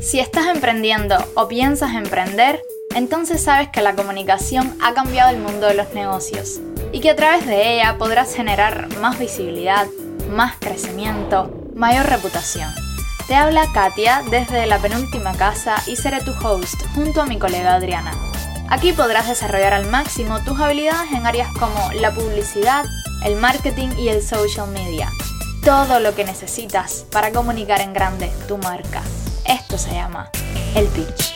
Si estás emprendiendo o piensas emprender, entonces sabes que la comunicación ha cambiado el mundo de los negocios y que a través de ella podrás generar más visibilidad, más crecimiento, mayor reputación. Te habla Katia desde la penúltima casa y seré tu host junto a mi colega Adriana. Aquí podrás desarrollar al máximo tus habilidades en áreas como la publicidad, el marketing y el social media. Todo lo que necesitas para comunicar en grande tu marca. Esto se llama el pitch.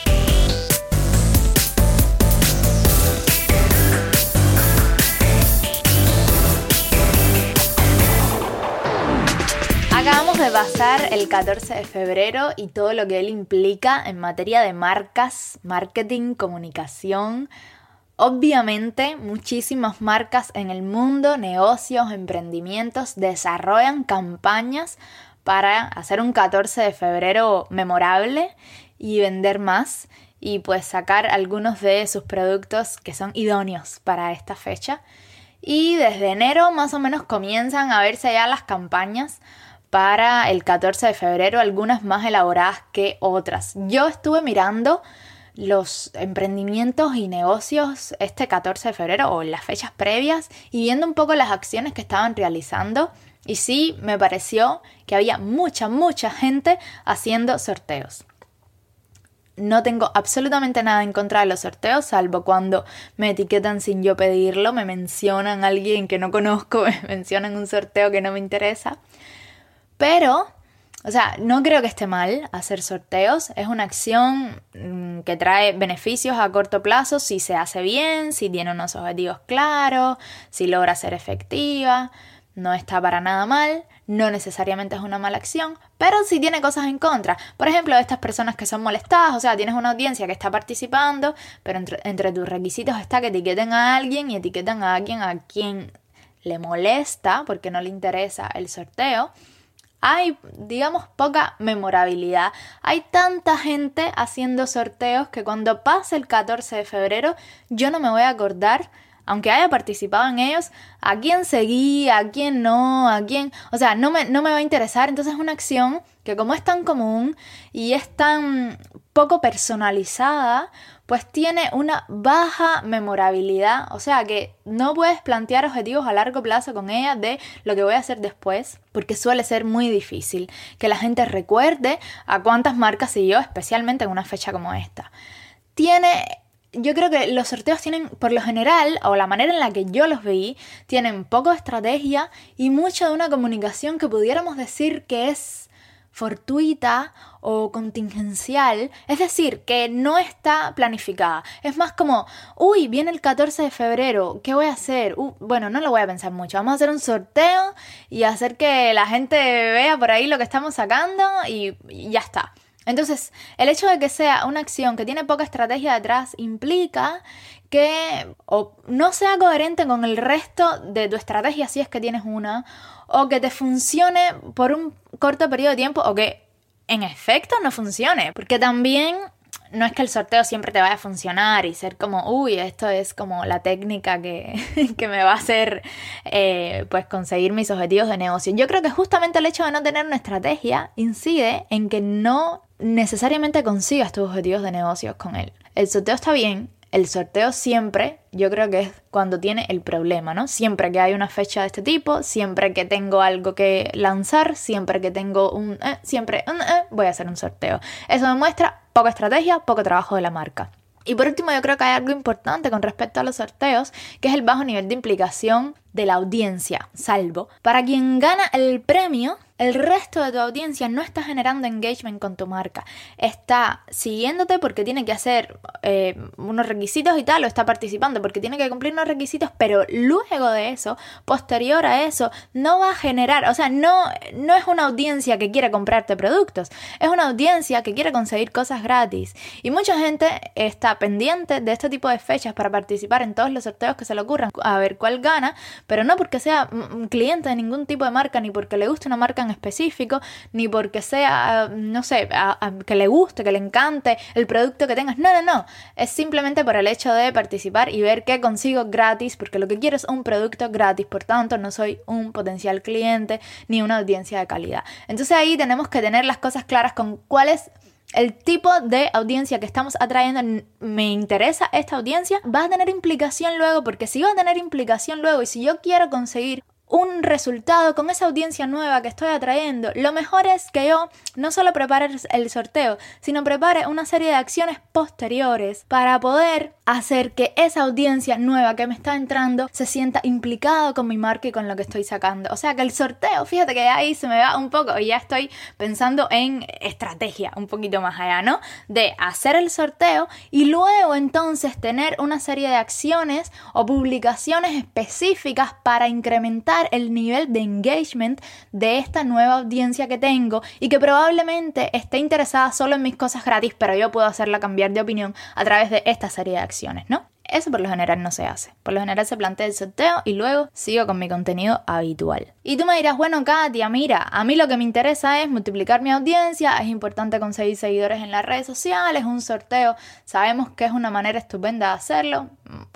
Acabamos de pasar el 14 de febrero y todo lo que él implica en materia de marcas, marketing, comunicación. Obviamente, muchísimas marcas en el mundo, negocios, emprendimientos, desarrollan campañas para hacer un 14 de febrero memorable y vender más y pues sacar algunos de sus productos que son idóneos para esta fecha. Y desde enero más o menos comienzan a verse ya las campañas para el 14 de febrero, algunas más elaboradas que otras. Yo estuve mirando los emprendimientos y negocios este 14 de febrero o las fechas previas y viendo un poco las acciones que estaban realizando y sí, me pareció que había mucha, mucha gente haciendo sorteos. No tengo absolutamente nada en contra de los sorteos, salvo cuando me etiquetan sin yo pedirlo, me mencionan a alguien que no conozco, me mencionan un sorteo que no me interesa. Pero, o sea, no creo que esté mal hacer sorteos. Es una acción mm, que trae beneficios a corto plazo si se hace bien, si tiene unos objetivos claros, si logra ser efectiva no está para nada mal, no necesariamente es una mala acción, pero sí tiene cosas en contra. Por ejemplo, estas personas que son molestadas, o sea, tienes una audiencia que está participando, pero entre, tus requisitos está que etiqueten a alguien y etiquetan a alguien a quien le molesta porque no le interesa el sorteo. Hay, digamos, poca memorabilidad. Hay tanta gente haciendo sorteos que cuando pase el 14 de febrero yo no me voy a acordar aunque haya participado en ellos, a quién seguí, a quién no, a quién, o sea, no me, no me va a interesar. Entonces es una acción que como es tan común y es tan poco personalizada, pues tiene una baja memorabilidad, o sea que no puedes plantear objetivos a largo plazo con ella de lo que voy a hacer después, porque suele ser muy difícil que la gente recuerde a cuántas marcas siguió, especialmente en una fecha como esta. Tiene yo creo que los sorteos tienen, por lo general, o la manera en la que yo los vi, tienen poco estrategia y mucha de una comunicación que pudiéramos decir que es fortuita o contingencial, es decir, que no está planificada. Es más como, uy, viene el 14 de febrero, ¿qué voy a hacer? Uh, bueno, no lo voy a pensar mucho, vamos a hacer un sorteo y hacer que la gente vea por ahí lo que estamos sacando y ya está. Entonces, el hecho de que sea una acción que tiene poca estrategia detrás implica que o no sea coherente con el resto de tu estrategia si es que tienes una, o que te funcione por un corto periodo de tiempo, o que en efecto no funcione, porque también no es que el sorteo siempre te vaya a funcionar y ser como, uy, esto es como la técnica que, me va a hacer eh, pues conseguir mis objetivos de negocio. Yo creo que justamente el hecho de no tener una estrategia incide en que no necesariamente consigas tus objetivos de negocios con él. El sorteo está bien, el sorteo siempre, yo creo que es cuando tiene el problema, ¿no? Siempre que hay una fecha de este tipo, siempre que tengo algo que lanzar, siempre que tengo un... Eh, siempre un, eh, voy a hacer un sorteo. Eso demuestra poca estrategia, poco trabajo de la marca. Y por último, yo creo que hay algo importante con respecto a los sorteos, que es el bajo nivel de implicación de la audiencia, salvo para quien gana el premio el resto de tu audiencia no está generando engagement con tu marca. Está siguiéndote porque tiene que hacer eh, unos requisitos y tal, o está participando porque tiene que cumplir unos requisitos, pero luego de eso, posterior a eso, no va a generar, o sea, no, no es una audiencia que quiere comprarte productos, es una audiencia que quiere conseguir cosas gratis. Y mucha gente está pendiente de este tipo de fechas para participar en todos los sorteos que se le ocurran, a ver cuál gana, pero no porque sea cliente de ningún tipo de marca, ni porque le guste una marca específico, ni porque sea, no sé, que le guste, que le encante el producto que tengas. No, no, no. Es simplemente por el hecho de participar y ver qué consigo gratis, porque lo que quiero es un producto gratis, por tanto no soy un potencial cliente ni una audiencia de calidad. Entonces ahí tenemos que tener las cosas claras con cuál es el tipo de audiencia que estamos atrayendo, me interesa esta audiencia, va a tener implicación luego, porque si va a tener implicación luego y si yo quiero conseguir un resultado con esa audiencia nueva que estoy atrayendo, lo mejor es que yo no solo prepare el sorteo, sino prepare una serie de acciones posteriores para poder hacer que esa audiencia nueva que me está entrando se sienta implicada con mi marca y con lo que estoy sacando. O sea que el sorteo, fíjate que ahí se me va un poco y ya estoy pensando en estrategia un poquito más allá, ¿no? De hacer el sorteo y luego entonces tener una serie de acciones o publicaciones específicas para incrementar el nivel de engagement de esta nueva audiencia que tengo y que probablemente esté interesada solo en mis cosas gratis, pero yo puedo hacerla cambiar de opinión a través de esta serie de acciones, ¿no? Eso por lo general no se hace. Por lo general se plantea el sorteo y luego sigo con mi contenido habitual. Y tú me dirás, bueno, Katia, mira, a mí lo que me interesa es multiplicar mi audiencia, es importante conseguir seguidores en las redes sociales, un sorteo, sabemos que es una manera estupenda de hacerlo.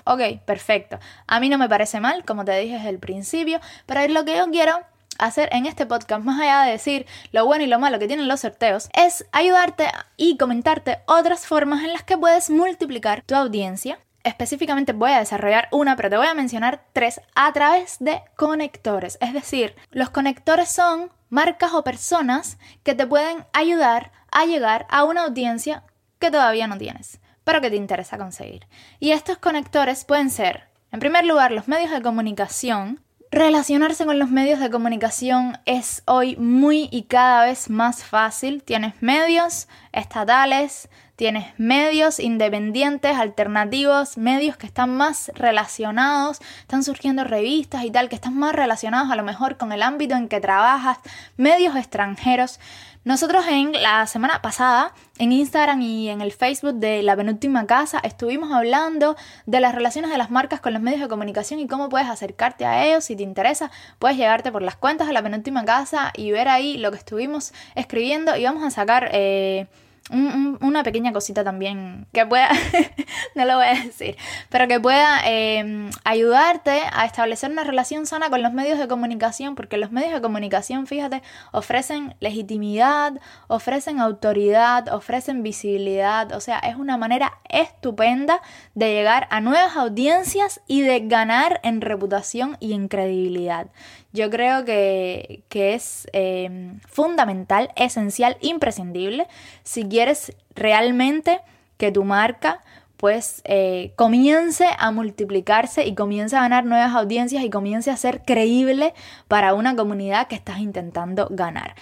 Ok, perfecto. A mí no me parece mal, como te dije desde el principio, pero lo que yo quiero hacer en este podcast, más allá de decir lo bueno y lo malo que tienen los sorteos, es ayudarte y comentarte otras formas en las que puedes multiplicar tu audiencia específicamente voy a desarrollar una, pero te voy a mencionar tres a través de conectores. Es decir, los conectores son marcas o personas que te pueden ayudar a llegar a una audiencia que todavía no tienes, pero que te interesa conseguir. Y estos conectores pueden ser, en primer lugar, los medios de comunicación. Relacionarse con los medios de comunicación es hoy muy y cada vez más fácil. Tienes medios estatales, Tienes medios independientes, alternativos, medios que están más relacionados, están surgiendo revistas y tal, que están más relacionados a lo mejor con el ámbito en que trabajas, medios extranjeros. Nosotros en la semana pasada, en Instagram y en el Facebook de La Penúltima Casa, estuvimos hablando de las relaciones de las marcas con los medios de comunicación y cómo puedes acercarte a ellos. Si te interesa, puedes llegarte por las cuentas de La Penúltima Casa y ver ahí lo que estuvimos escribiendo y vamos a sacar... Eh, una pequeña cosita también que pueda, no lo voy a decir, pero que pueda em, ayudarte a establecer una relación sana con los medios de comunicación, porque los medios de comunicación, fíjate, ofrecen legitimidad, ofrecen autoridad, ofrecen visibilidad, o sea, es una manera estupenda de llegar a nuevas audiencias y de ganar en reputación y en credibilidad. Yo creo que, es em, fundamental, esencial, imprescindible si quieres realmente que tu marca pues eh, comience a multiplicarse y comience a ganar nuevas audiencias y comience a ser creíble para una comunidad que estás intentando ganar.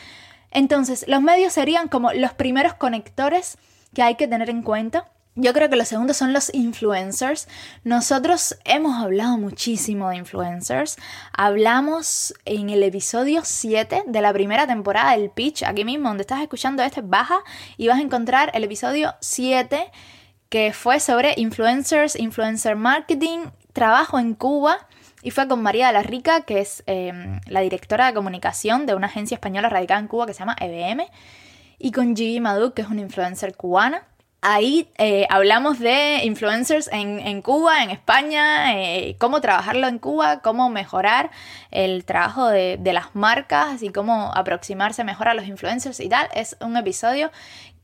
Entonces, los medios serían como los primeros conectores que hay que tener en cuenta yo creo que los segundos son los influencers. Nosotros hemos hablado muchísimo de influencers. Hablamos en el episodio 7 de la primera temporada del pitch. Aquí mismo donde estás escuchando este, baja y vas a encontrar el episodio 7 que fue sobre influencers, influencer marketing, trabajo en Cuba. Y fue con María de la Rica, que es em, la directora de comunicación de una agencia española radicada en Cuba que se llama EBM. Y con Gigi Madu, que es una influencer cubana. Ahí eh, hablamos de influencers en, Cuba, en España, eh, cómo trabajarlo en Cuba, cómo mejorar el trabajo de, las marcas y cómo aproximarse mejor a los influencers y tal. Es un episodio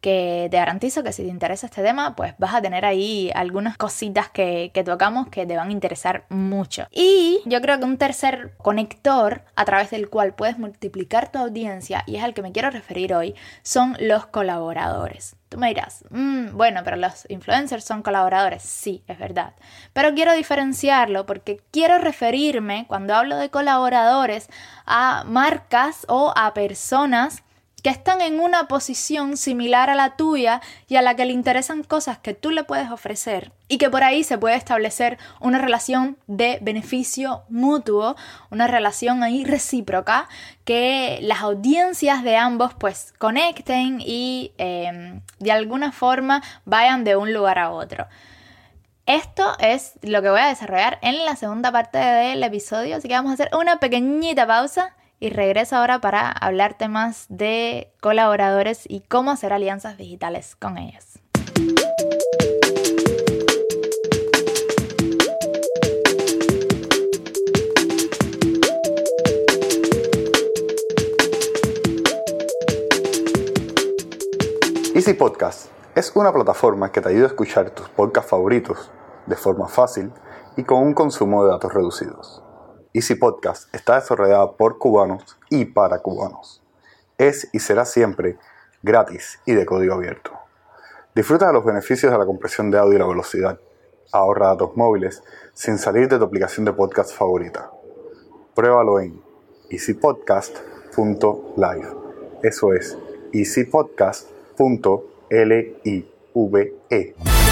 que te garantizo que si te interesa este tema, pues vas a tener ahí algunas cositas que, tocamos que te van a interesar mucho. Y yo creo que un tercer conector a través del cual puedes multiplicar tu audiencia, y es al que me quiero referir hoy, son los colaboradores. Tú me dirás, mm, bueno, pero los influencers son colaboradores. Sí, es verdad. Pero quiero diferenciarlo porque quiero referirme, cuando hablo de colaboradores, a marcas o a personas que están en una posición similar a la tuya y a la que le interesan cosas que tú le puedes ofrecer y que por ahí se puede establecer una relación de beneficio mutuo, una relación ahí recíproca, que las audiencias de ambos pues conecten y em, de alguna forma vayan de un lugar a otro. Esto es lo que voy a desarrollar en la segunda parte del episodio, así que vamos a hacer una pequeñita pausa y regreso ahora para hablarte más de colaboradores y cómo hacer alianzas digitales con ellos. Easy Podcast es una plataforma que te ayuda a escuchar tus podcasts favoritos de forma fácil y con un consumo de datos reducidos. Easy Podcast está desarrollada por cubanos y para cubanos. Es y será siempre gratis y de código abierto. Disfruta de los beneficios de la compresión de audio y la velocidad. Ahorra datos móviles sin salir de tu aplicación de podcast favorita. Pruébalo en easypodcast.live. Eso es easypodcast.live.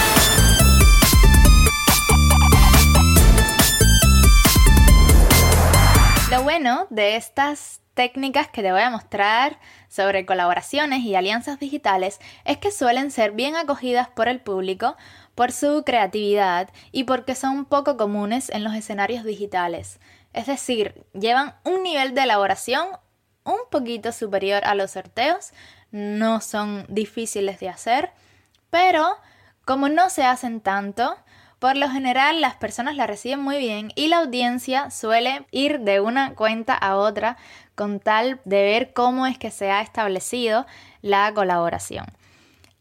Lo bueno de estas técnicas que te voy a mostrar sobre colaboraciones y alianzas digitales es que suelen ser bien acogidas por el público por su creatividad y porque son poco comunes en los escenarios digitales. Es decir, llevan un nivel de elaboración un poquito superior a los sorteos, no son difíciles de hacer, pero como no se hacen tanto, por lo general las personas la reciben muy bien y la audiencia suele ir de una cuenta a otra con tal de ver cómo es que se ha establecido la colaboración.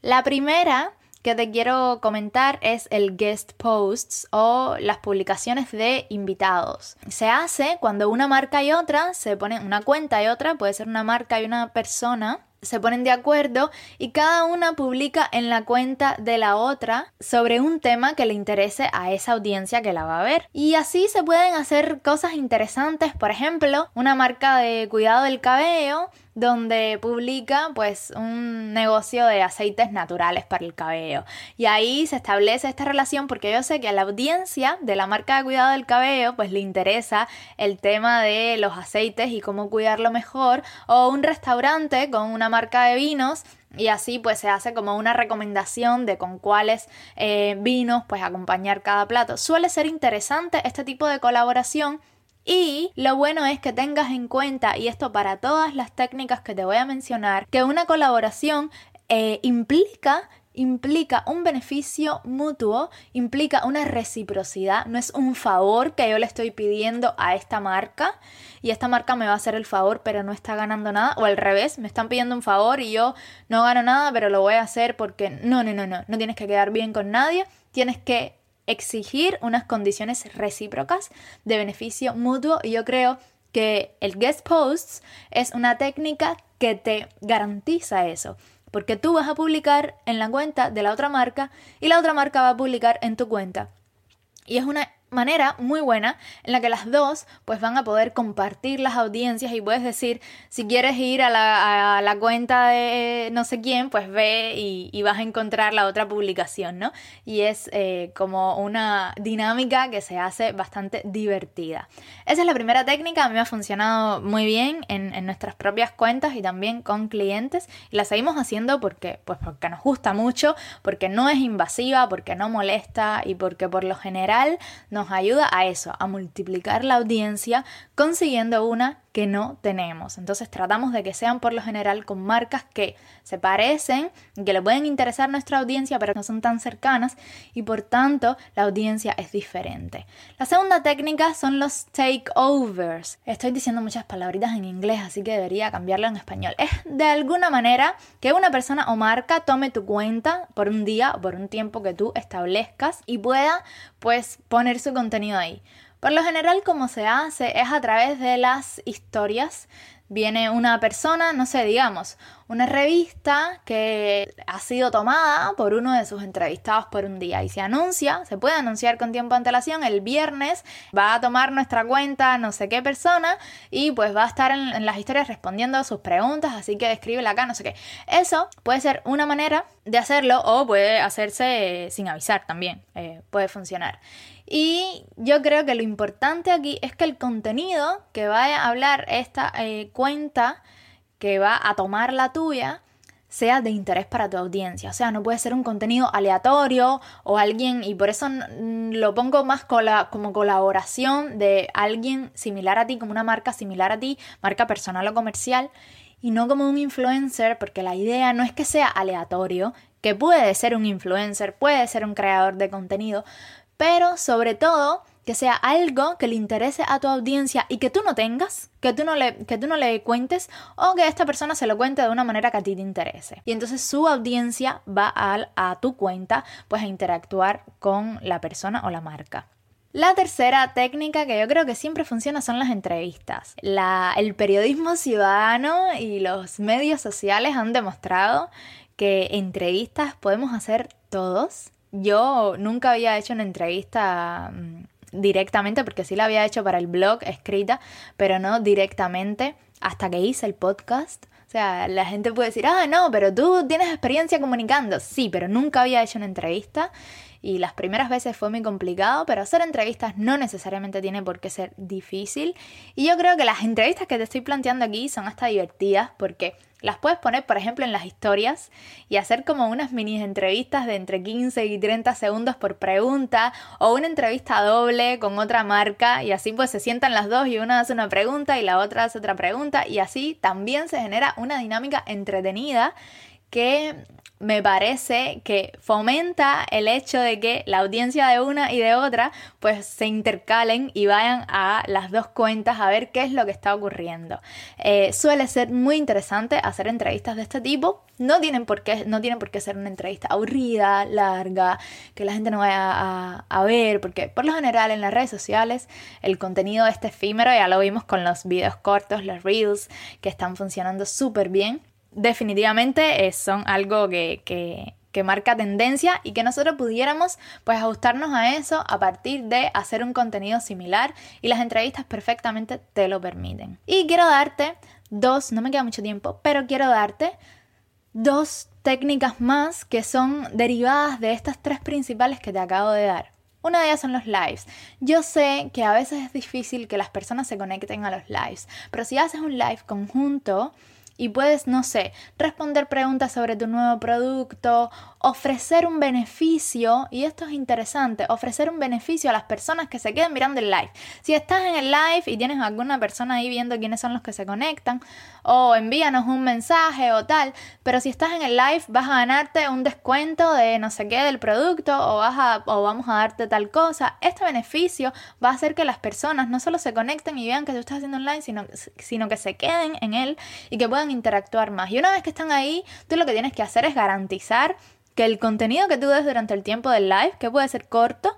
La primera que te quiero comentar es el guest posts o las publicaciones de invitados. Se hace cuando una marca y otra se ponen una cuenta y otra, puede ser una marca y una persona se ponen de acuerdo y cada una publica en la cuenta de la otra sobre un tema que le interese a esa audiencia que la va a ver. Y así se pueden hacer cosas interesantes, por ejemplo, una marca de cuidado del cabello donde publica pues un negocio de aceites naturales para el cabello. Y ahí se establece esta relación porque yo sé que a la audiencia de la marca de cuidado del cabello pues le interesa el tema de los aceites y cómo cuidarlo mejor o un restaurante con una marca de vinos y así pues se hace como una recomendación de con cuáles eh, vinos pues acompañar cada plato. Suele ser interesante este tipo de colaboración y lo bueno es que tengas en cuenta, y esto para todas las técnicas que te voy a mencionar, que una colaboración eh, implica implica un beneficio mutuo, implica una reciprocidad, no es un favor que yo le estoy pidiendo a esta marca y esta marca me va a hacer el favor pero no está ganando nada o al revés, me están pidiendo un favor y yo no gano nada pero lo voy a hacer porque no, no, no, no, no tienes que quedar bien con nadie, tienes que exigir unas condiciones recíprocas de beneficio mutuo y yo creo que el guest posts es una técnica que te garantiza eso, porque tú vas a publicar en la cuenta de la otra marca y la otra marca va a publicar en tu cuenta. Y es una manera muy buena en la que las dos pues van a poder compartir las audiencias y puedes decir si quieres ir a la, cuenta de no sé quién pues ve y, vas a encontrar la otra publicación no y es eh, como una dinámica que se hace bastante divertida. Esa es la primera técnica. A mí me ha funcionado muy bien en, en nuestras propias cuentas y también con clientes. Y la seguimos haciendo porque pues porque nos gusta mucho porque no es invasiva porque no molesta y porque por lo general no nos ayuda a eso, a multiplicar la audiencia consiguiendo una que no tenemos. Entonces tratamos de que sean por lo general con marcas que se parecen, que le pueden interesar a nuestra audiencia, pero no son tan cercanas y por tanto la audiencia es diferente. La segunda técnica son los takeovers. Estoy diciendo muchas palabritas en inglés, así que debería cambiarlo en español. Es de alguna manera que una persona o marca tome tu cuenta por un día o por un tiempo que tú establezcas y pueda pues poner su contenido ahí. Por lo general, como se hace es a través de las historias. Viene una persona, no sé, digamos, una revista que ha sido tomada por uno de sus entrevistados por un día y se anuncia, se puede anunciar con tiempo de antelación, el viernes va a tomar nuestra cuenta no sé qué persona y pues va a estar en, las historias respondiendo a sus preguntas, así que escríbela acá, no sé qué. Eso puede ser una manera de hacerlo o puede hacerse sin avisar también, eh, puede funcionar. Y yo creo que lo importante aquí es que el contenido que vaya a hablar esta eh, cuenta, que va a tomar la tuya, sea de interés para tu audiencia. O sea, no puede ser un contenido aleatorio o alguien, y por eso lo pongo más como colaboración de alguien similar a ti, como una marca similar a ti, marca personal o comercial, y no como un influencer, porque la idea no es que sea aleatorio, que puede ser un influencer, puede ser un creador de contenido, pero sobre todo que sea algo que le interese a tu audiencia y que tú no tengas, que tú no le, que tú no le cuentes o que esta persona se lo cuente de una manera que a ti te interese. Y entonces su audiencia va a, a tu cuenta pues a interactuar con la persona o la marca. La tercera técnica que yo creo que siempre funciona son las entrevistas. el periodismo ciudadano y los medios sociales han demostrado que entrevistas podemos hacer todos. Yo nunca había hecho una entrevista mm, directamente, porque sí la había hecho para el blog escrita, pero no directamente hasta que hice el podcast. O sea, la gente puede decir, ah, no, pero tú tienes experiencia comunicando. Sí, pero nunca había hecho una entrevista y las primeras veces fue muy complicado, pero hacer entrevistas no necesariamente tiene por qué ser difícil. Y yo creo que las entrevistas que te estoy planteando aquí son hasta divertidas porque las puedes poner, por ejemplo, en las historias y hacer como unas mini entrevistas de entre 15 y 30 segundos por pregunta o una entrevista doble con otra marca y así pues se sientan las dos y una hace una pregunta y la otra hace otra pregunta y así también se genera una dinámica entretenida que me parece que fomenta el hecho de que la audiencia de una y de otra pues se intercalen y vayan a las dos cuentas a ver qué es lo que está ocurriendo. Eh, suele ser muy interesante hacer entrevistas de este tipo. No tienen, por qué, no tienen por qué ser una entrevista aburrida, larga, que la gente no vaya a, ver, porque por lo general en las redes sociales el contenido es efímero, ya lo vimos con los videos cortos, los reels, que están funcionando súper bien definitivamente eh, son algo que, que, marca tendencia y que nosotros pudiéramos pues ajustarnos a eso a partir de hacer un contenido similar y las entrevistas perfectamente te lo permiten. Y quiero darte dos, no me queda mucho tiempo, pero quiero darte dos técnicas más que son derivadas de estas tres principales que te acabo de dar. Una de ellas son los lives. Yo sé que a veces es difícil que las personas se conecten a los lives, pero si haces un live conjunto, y puedes, no sé, responder preguntas sobre tu nuevo producto, ofrecer un beneficio, y esto es interesante, ofrecer un beneficio a las personas que se queden mirando el live. Si estás en el live y tienes alguna persona ahí viendo quiénes son los que se conectan, o envíanos un mensaje o tal, pero si estás en el live vas a ganarte un descuento de no sé qué del producto o, vas a, o vamos a darte tal cosa, este beneficio va a hacer que las personas no solo se conecten y vean que tú estás haciendo online, sino, sino que se queden en él y que puedan interactuar más. Y una vez que están ahí, tú lo que tienes que hacer es garantizar que el contenido que tú des durante el tiempo del live, que puede ser corto,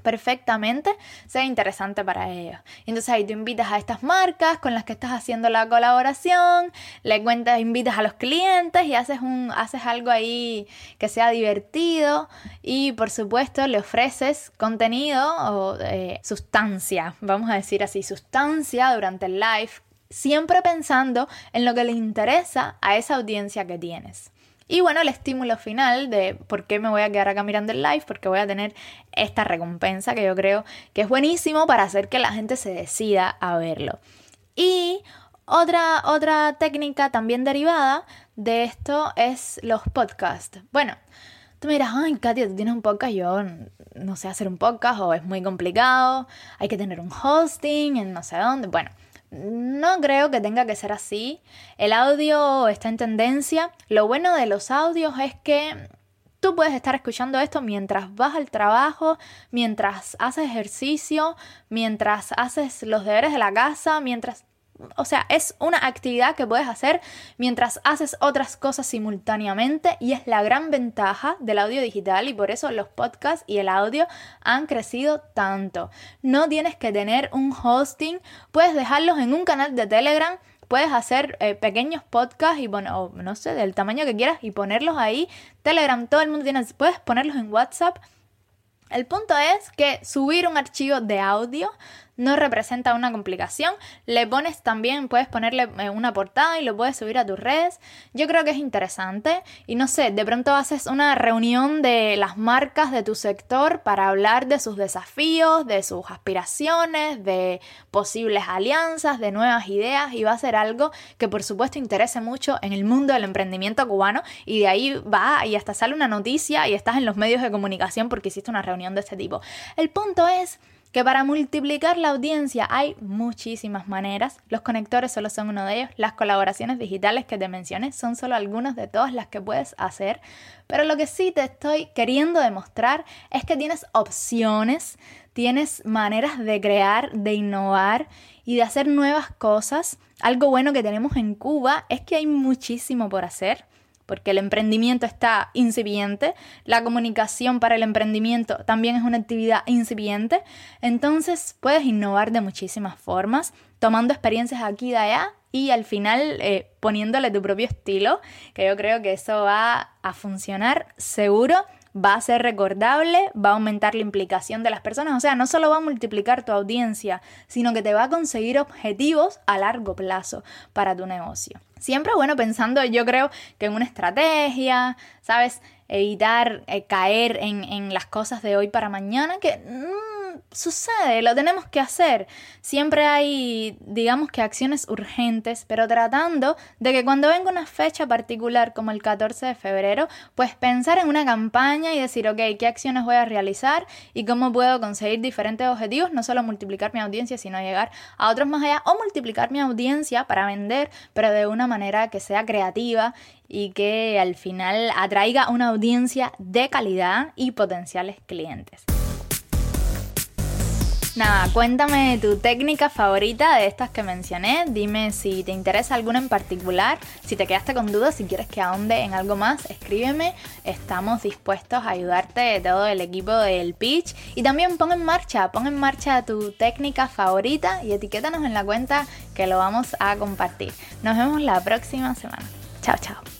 perfectamente sea interesante para ellos. Entonces ahí tú invitas a estas marcas con las que estás haciendo la colaboración, le cuentas, invitas a los clientes y haces un haces algo ahí que sea divertido y por supuesto le ofreces contenido o eh, sustancia, vamos a decir así, sustancia durante el live siempre pensando en lo que le interesa a esa audiencia que tienes. Y bueno, el estímulo final de por qué me voy a quedar acá mirando el live, porque voy a tener esta recompensa que yo creo que es buenísimo para hacer que la gente se decida a verlo. Y otra, otra técnica también derivada de esto es los podcasts. Bueno, tú me dirás, ay, Katia, tú tienes un podcast, yo no sé hacer un podcast o es muy complicado, hay que tener un hosting en no sé dónde. Bueno, no creo que tenga que ser así. El audio está en tendencia. Lo bueno de los audios es que tú puedes estar escuchando esto mientras vas al trabajo, mientras haces ejercicio, mientras haces los deberes de la casa, mientras o sea, es una actividad que puedes hacer mientras haces otras cosas simultáneamente y es la gran ventaja del audio digital y por eso los podcasts y el audio han crecido tanto. No tienes que tener un hosting, puedes dejarlos en un canal de Telegram puedes hacer eh, pequeños podcasts y bueno, no sé, del tamaño que quieras y ponerlos ahí. Telegram, todo el mundo tiene, puedes ponerlos en WhatsApp. El punto es que subir un archivo de audio no representa una complicación. Le pones también, puedes ponerle eh, una portada y lo puedes subir a tus redes. Yo creo que es interesante. Y no sé, de pronto haces una reunión de las marcas de tu sector para hablar de sus desafíos, de sus aspiraciones, de posibles alianzas, de nuevas ideas. Y va a ser algo que por supuesto interese mucho en el mundo del emprendimiento cubano. Y de ahí va y hasta sale una noticia y estás en los medios de comunicación porque hiciste una reunión de este tipo. El punto es que para multiplicar la audiencia hay muchísimas maneras. Los conectores solo son uno de ellos. Las colaboraciones digitales que te mencioné son solo algunas de todas las que puedes hacer. Pero lo que sí te estoy queriendo demostrar es que tienes opciones, tienes maneras de crear, de innovar y de hacer nuevas cosas. Algo bueno que tenemos en Cuba es que hay muchísimo por hacer porque el emprendimiento está incipiente, la comunicación para el emprendimiento también es una actividad incipiente, entonces puedes innovar de muchísimas formas, tomando experiencias aquí y allá y al final eh, poniéndole tu propio estilo, que yo creo que eso va a funcionar seguro va a ser recordable, va a aumentar la implicación de las personas, o sea, no solo va a multiplicar tu audiencia, sino que te va a conseguir objetivos a largo plazo para tu negocio. Siempre bueno pensando, yo creo que en una estrategia, ¿sabes? Evitar eh, caer en, en, las cosas de hoy para mañana, que... Mm, sucede, lo tenemos que hacer. Siempre hay, digamos que acciones urgentes, pero tratando de que cuando venga una fecha particular como el 14 de febrero, pues pensar en una campaña y decir, ok, ¿qué acciones voy a realizar y cómo puedo conseguir diferentes objetivos? No solo multiplicar mi audiencia, sino llegar a otros más allá o multiplicar mi audiencia para vender, pero de una manera que sea creativa y que al final atraiga una audiencia de calidad y potenciales clientes. Nada, cuéntame tu técnica favorita de estas que mencioné. Dime si te interesa alguna en particular. Si te quedaste con dudas, si quieres que ahonde en algo más, escríbeme. Estamos dispuestos a ayudarte todo el equipo del pitch. Y también pon en marcha, pon en marcha tu técnica favorita y etiquétanos en la cuenta que lo vamos a compartir. Nos vemos la próxima semana. Chao, chao.